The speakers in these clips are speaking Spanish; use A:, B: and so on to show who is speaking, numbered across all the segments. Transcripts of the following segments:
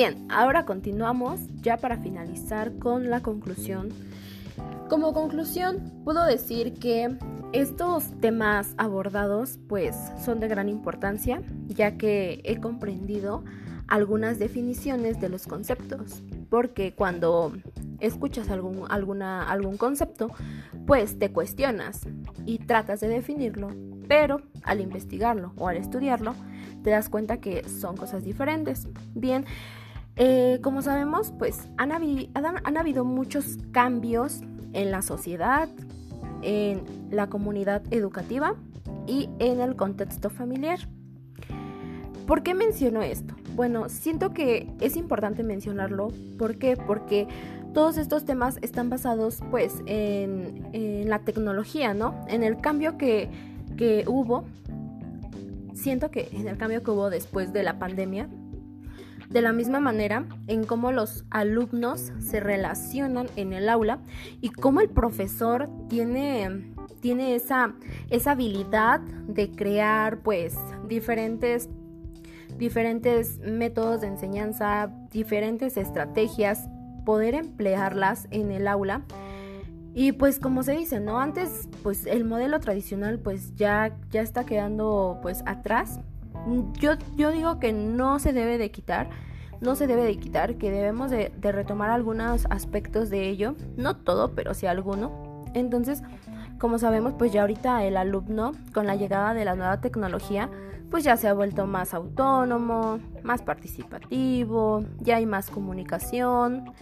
A: Bien, ahora continuamos ya para finalizar con la conclusión. Como conclusión, puedo decir que estos temas abordados pues son de gran importancia, ya que he comprendido algunas definiciones de los conceptos, porque cuando escuchas algún, alguna, algún concepto, pues te cuestionas y tratas de definirlo, pero al investigarlo o al estudiarlo, te das cuenta que son cosas diferentes. Bien, eh, como sabemos, pues han, habido muchos cambios en la sociedad, en la comunidad educativa y en el contexto familiar. ¿Por qué menciono esto? Bueno, siento que es importante mencionarlo. ¿Por qué? Porque todos estos temas están basados pues en, la tecnología, ¿no? En el cambio que, que hubo. Siento que en el cambio que hubo después de la pandemia, de la misma manera, en cómo los alumnos se relacionan en el aula y cómo el profesor tiene, tiene esa, esa habilidad de crear pues diferentes diferentes métodos de enseñanza, diferentes estrategias, poder emplearlas en el aula. Y pues como se dice, ¿no? Antes pues el modelo tradicional pues ya, ya está quedando pues atrás. Yo, yo digo que no se debe de quitar, no se debe de quitar, que debemos de, de retomar algunos aspectos de ello, no todo, pero sí alguno. Entonces, como sabemos, pues ya ahorita el alumno, con la llegada de la nueva tecnología, pues ya se ha vuelto más autónomo, más participativo, ya hay más comunicación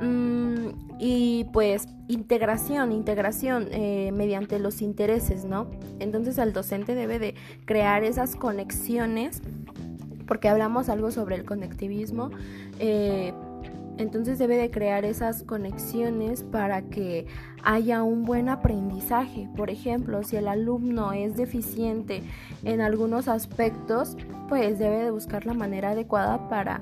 A: mm, y pues integración, integración eh, mediante los intereses, ¿no? Entonces el docente debe de crear esas conexiones, porque hablamos algo sobre el conectivismo, eh, entonces debe de crear esas conexiones para que haya un buen aprendizaje. Por ejemplo, si el alumno es deficiente en algunos aspectos, pues debe de buscar la manera adecuada para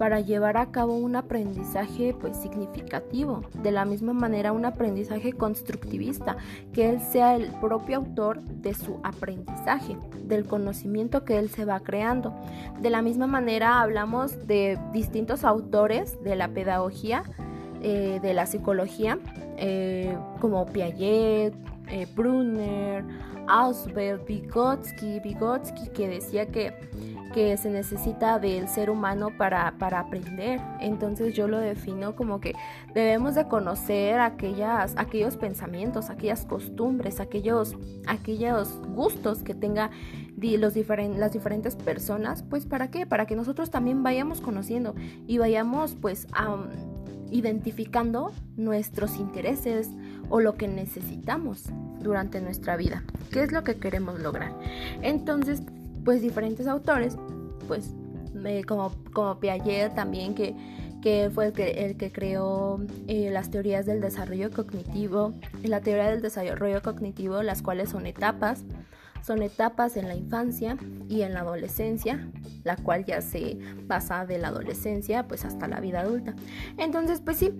A: para llevar a cabo un aprendizaje pues significativo, de la misma manera un aprendizaje constructivista, que él sea el propio autor de su aprendizaje, del conocimiento que él se va creando. De la misma manera hablamos de distintos autores de la pedagogía, eh, de la psicología, eh, como Piaget, eh, Brunner, Ausubel, Vygotsky, Vygotsky, que decía que que se necesita del ser humano para, para, aprender. Entonces yo lo defino como que debemos de conocer aquellas, aquellos pensamientos, aquellas costumbres, aquellos, aquellos gustos que tenga los las diferentes personas. Pues para qué? Para que nosotros también vayamos conociendo y vayamos pues identificando nuestros intereses o lo que necesitamos durante nuestra vida. ¿Qué es lo que queremos lograr? Entonces, pues diferentes autores, pues como, como Piaget también, que, que fue el que, el que creó eh, las teorías del desarrollo cognitivo, la teoría del desarrollo cognitivo, las cuales son etapas, son etapas en la infancia y en la adolescencia, la cual ya se basa de la adolescencia pues hasta la vida adulta. Entonces, pues sí,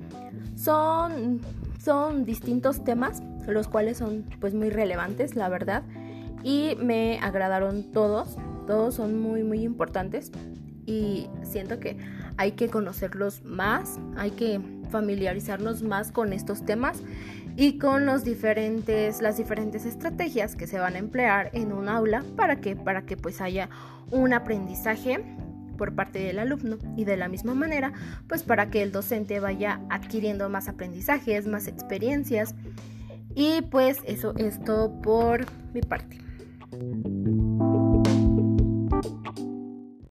A: son, son distintos temas, los cuales son pues muy relevantes, la verdad y me agradaron todos, todos son muy muy importantes y siento que hay que conocerlos más, hay que familiarizarnos más con estos temas y con los diferentes, las diferentes estrategias que se van a emplear en un aula para que, para que pues haya un aprendizaje por parte del alumno y de la misma manera pues para que el docente vaya adquiriendo más aprendizajes, más experiencias y pues eso es todo por mi parte.